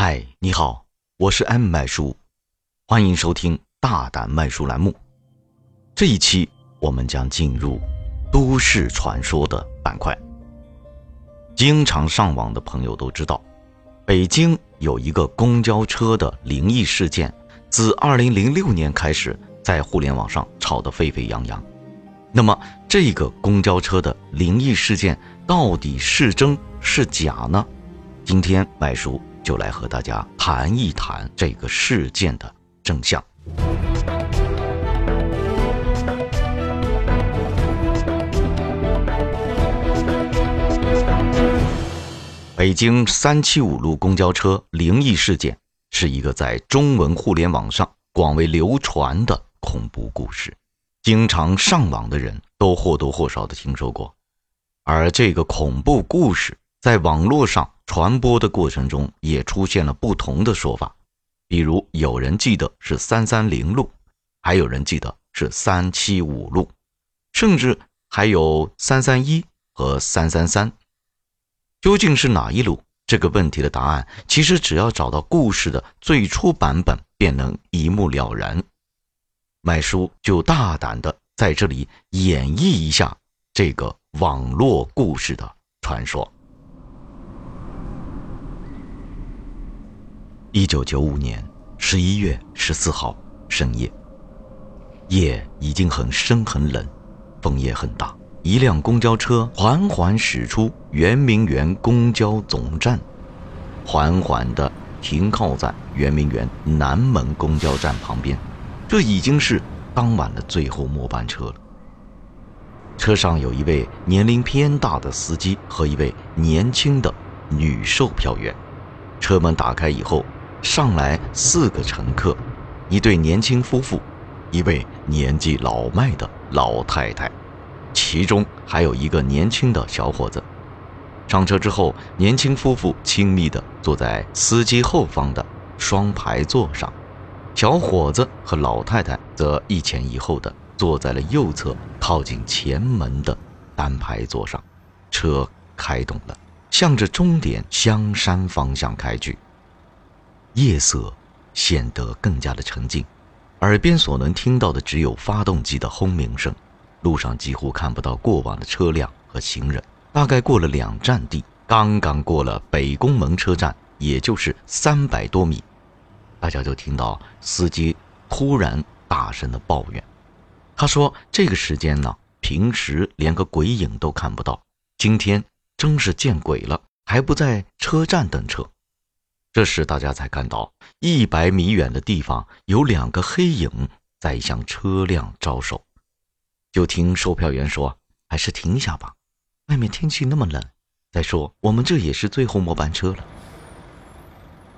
嗨，你好，我是 M 麦叔，欢迎收听大胆麦叔栏目。这一期我们将进入都市传说的板块。经常上网的朋友都知道，北京有一个公交车的灵异事件，自2006年开始在互联网上炒得沸沸扬扬。那么，这个公交车的灵异事件到底是真是假呢？今天麦叔。就来和大家谈一谈这个事件的真相。北京三七五路公交车灵异事件是一个在中文互联网上广为流传的恐怖故事，经常上网的人都或多或少的听说过。而这个恐怖故事在网络上。传播的过程中也出现了不同的说法，比如有人记得是三三零路，还有人记得是三七五路，甚至还有三三一和三三三。究竟是哪一路？这个问题的答案其实只要找到故事的最初版本，便能一目了然。麦叔就大胆的在这里演绎一下这个网络故事的传说。一九九五年十一月十四号深夜，夜已经很深很冷，风也很大。一辆公交车缓缓驶出圆明园公交总站，缓缓地停靠在圆明园南门公交站旁边。这已经是当晚的最后末班车了。车上有一位年龄偏大的司机和一位年轻的女售票员。车门打开以后。上来四个乘客，一对年轻夫妇，一位年纪老迈的老太太，其中还有一个年轻的小伙子。上车之后，年轻夫妇亲密地坐在司机后方的双排座上，小伙子和老太太则一前一后的坐在了右侧靠近前门的单排座上。车开动了，向着终点香山方向开去。夜色显得更加的沉静，耳边所能听到的只有发动机的轰鸣声。路上几乎看不到过往的车辆和行人。大概过了两站地，刚刚过了北宫门车站，也就是三百多米，大家就听到司机突然大声的抱怨。他说：“这个时间呢，平时连个鬼影都看不到，今天真是见鬼了，还不在车站等车。”这时，大家才看到一百米远的地方有两个黑影在向车辆招手。就听售票员说：“还是停下吧，外面天气那么冷。再说，我们这也是最后末班车了。”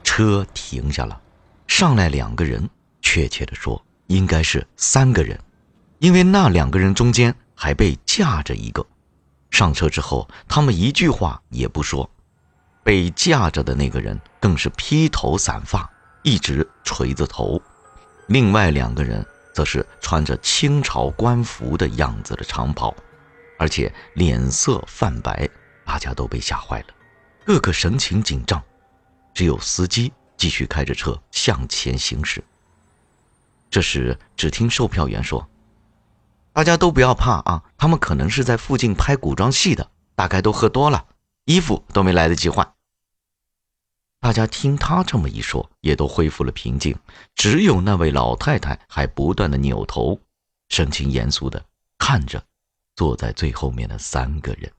车停下了，上来两个人，确切的说，应该是三个人，因为那两个人中间还被架着一个。上车之后，他们一句话也不说。被架着的那个人更是披头散发，一直垂着头；另外两个人则是穿着清朝官服的样子的长袍，而且脸色泛白，大家都被吓坏了，个个神情紧张。只有司机继续开着车向前行驶。这时，只听售票员说：“大家都不要怕啊，他们可能是在附近拍古装戏的，大概都喝多了。”衣服都没来得及换。大家听他这么一说，也都恢复了平静。只有那位老太太还不断的扭头，神情严肃的看着坐在最后面的三个人。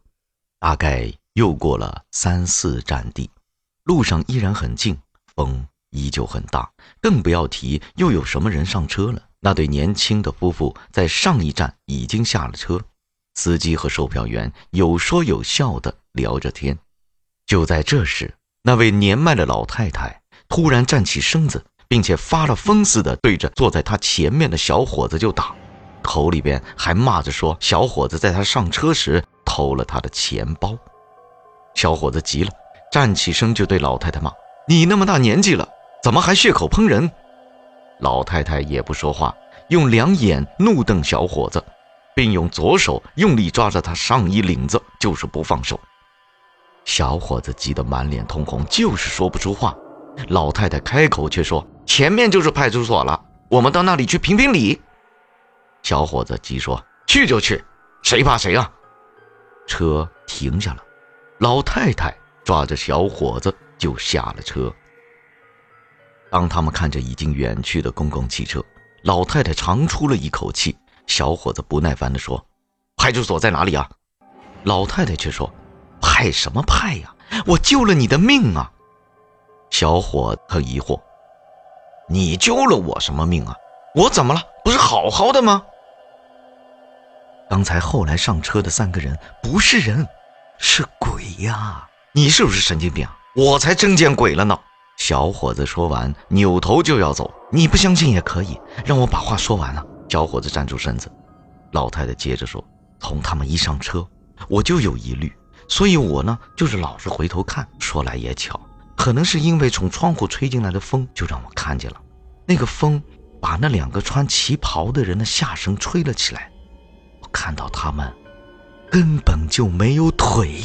大概又过了三四站地，路上依然很静，风依旧很大，更不要提又有什么人上车了。那对年轻的夫妇在上一站已经下了车。司机和售票员有说有笑的聊着天，就在这时，那位年迈的老太太突然站起身子，并且发了疯似的对着坐在她前面的小伙子就打，口里边还骂着说：“小伙子在他上车时偷了他的钱包。”小伙子急了，站起身就对老太太骂：“你那么大年纪了，怎么还血口喷人？”老太太也不说话，用两眼怒瞪小伙子。并用左手用力抓着他上衣领子，就是不放手。小伙子急得满脸通红，就是说不出话。老太太开口却说：“前面就是派出所了，我们到那里去评评理。”小伙子急说：“去就去，谁怕谁啊！”车停下了，老太太抓着小伙子就下了车。当他们看着已经远去的公共汽车，老太太长出了一口气。小伙子不耐烦地说：“派出所在哪里啊？”老太太却说：“派什么派呀？我救了你的命啊！”小伙很疑惑：“你救了我什么命啊？我怎么了？不是好好的吗？”刚才后来上车的三个人不是人，是鬼呀！你是不是神经病啊？我才真见鬼了呢！小伙子说完，扭头就要走。你不相信也可以，让我把话说完了。小伙子站住身子，老太太接着说：“从他们一上车，我就有疑虑，所以我呢就是老是回头看。说来也巧，可能是因为从窗户吹进来的风，就让我看见了那个风把那两个穿旗袍的人的下身吹了起来。我看到他们根本就没有腿。”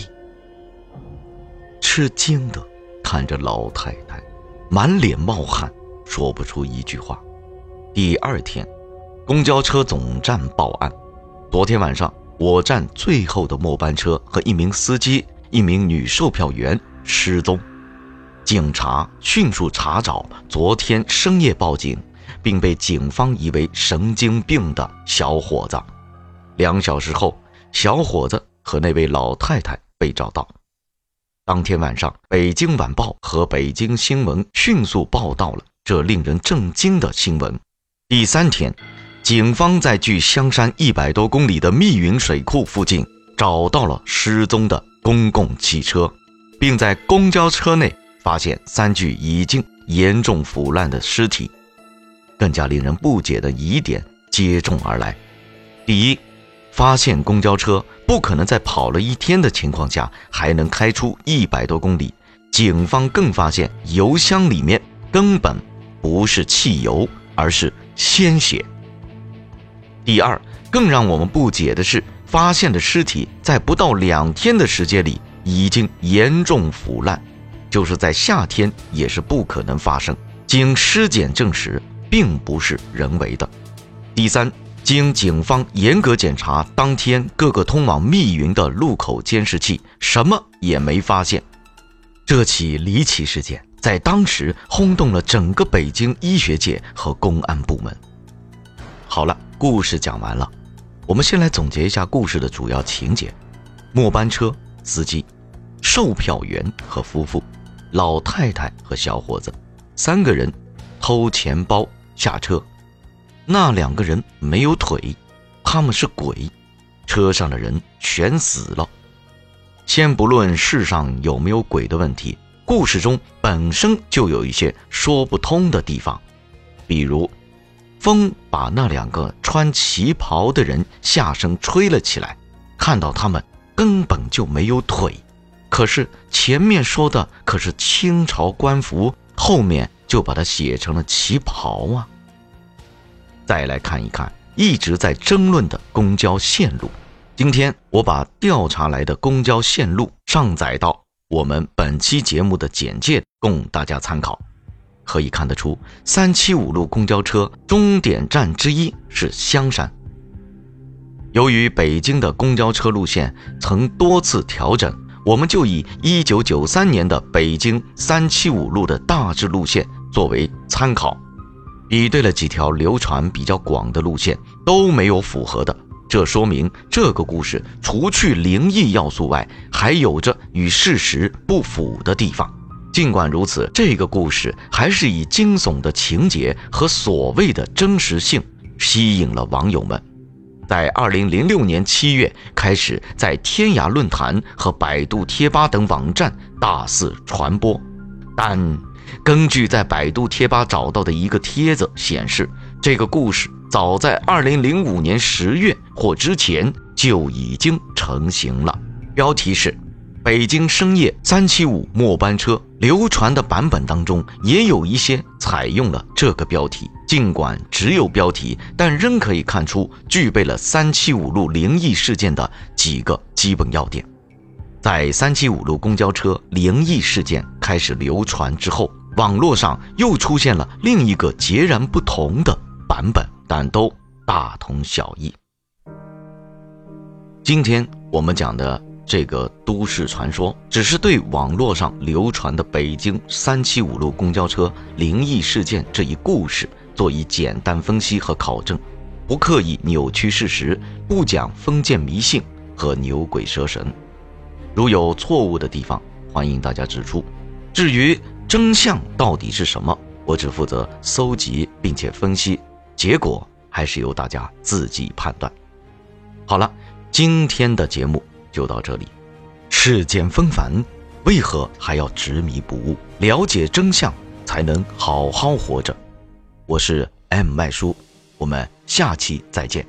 吃惊的看着老太太，满脸冒汗，说不出一句话。第二天。公交车总站报案，昨天晚上我站最后的末班车和一名司机、一名女售票员失踪。警察迅速查找昨天深夜报警并被警方疑为神经病的小伙子。两小时后，小伙子和那位老太太被找到。当天晚上，《北京晚报》和《北京新闻》迅速报道了这令人震惊的新闻。第三天。警方在距香山一百多公里的密云水库附近找到了失踪的公共汽车，并在公交车内发现三具已经严重腐烂的尸体。更加令人不解的疑点接踵而来：第一，发现公交车不可能在跑了一天的情况下还能开出一百多公里；警方更发现油箱里面根本不是汽油，而是鲜血。第二，更让我们不解的是，发现的尸体在不到两天的时间里已经严重腐烂，就是在夏天也是不可能发生。经尸检证实，并不是人为的。第三，经警方严格检查当天各个通往密云的路口监视器，什么也没发现。这起离奇事件在当时轰动了整个北京医学界和公安部门。好了。故事讲完了，我们先来总结一下故事的主要情节：末班车司机、售票员和夫妇、老太太和小伙子，三个人偷钱包下车。那两个人没有腿，他们是鬼，车上的人全死了。先不论世上有没有鬼的问题，故事中本身就有一些说不通的地方，比如。风把那两个穿旗袍的人下身吹了起来，看到他们根本就没有腿，可是前面说的可是清朝官服，后面就把它写成了旗袍啊。再来看一看一直在争论的公交线路，今天我把调查来的公交线路上载到我们本期节目的简介，供大家参考。可以看得出，三七五路公交车终点站之一是香山。由于北京的公交车路线曾多次调整，我们就以一九九三年的北京三七五路的大致路线作为参考，比对了几条流传比较广的路线都没有符合的，这说明这个故事除去灵异要素外，还有着与事实不符的地方。尽管如此，这个故事还是以惊悚的情节和所谓的真实性吸引了网友们，在二零零六年七月开始在天涯论坛和百度贴吧等网站大肆传播。但根据在百度贴吧找到的一个帖子显示，这个故事早在二零零五年十月或之前就已经成型了。标题是。北京深夜三七五末班车流传的版本当中，也有一些采用了这个标题。尽管只有标题，但仍可以看出具备了三七五路灵异事件的几个基本要点。在三七五路公交车灵异事件开始流传之后，网络上又出现了另一个截然不同的版本，但都大同小异。今天我们讲的这个都市传说，只是对网络上流传的北京三七五路公交车灵异事件这一故事做一简单分析和考证，不刻意扭曲事实，不讲封建迷信和牛鬼蛇神。如有错误的地方，欢迎大家指出。至于真相到底是什么，我只负责搜集并且分析，结果还是由大家自己判断。好了。今天的节目就到这里。世间纷繁，为何还要执迷不悟？了解真相，才能好好活着。我是 M 麦叔，我们下期再见。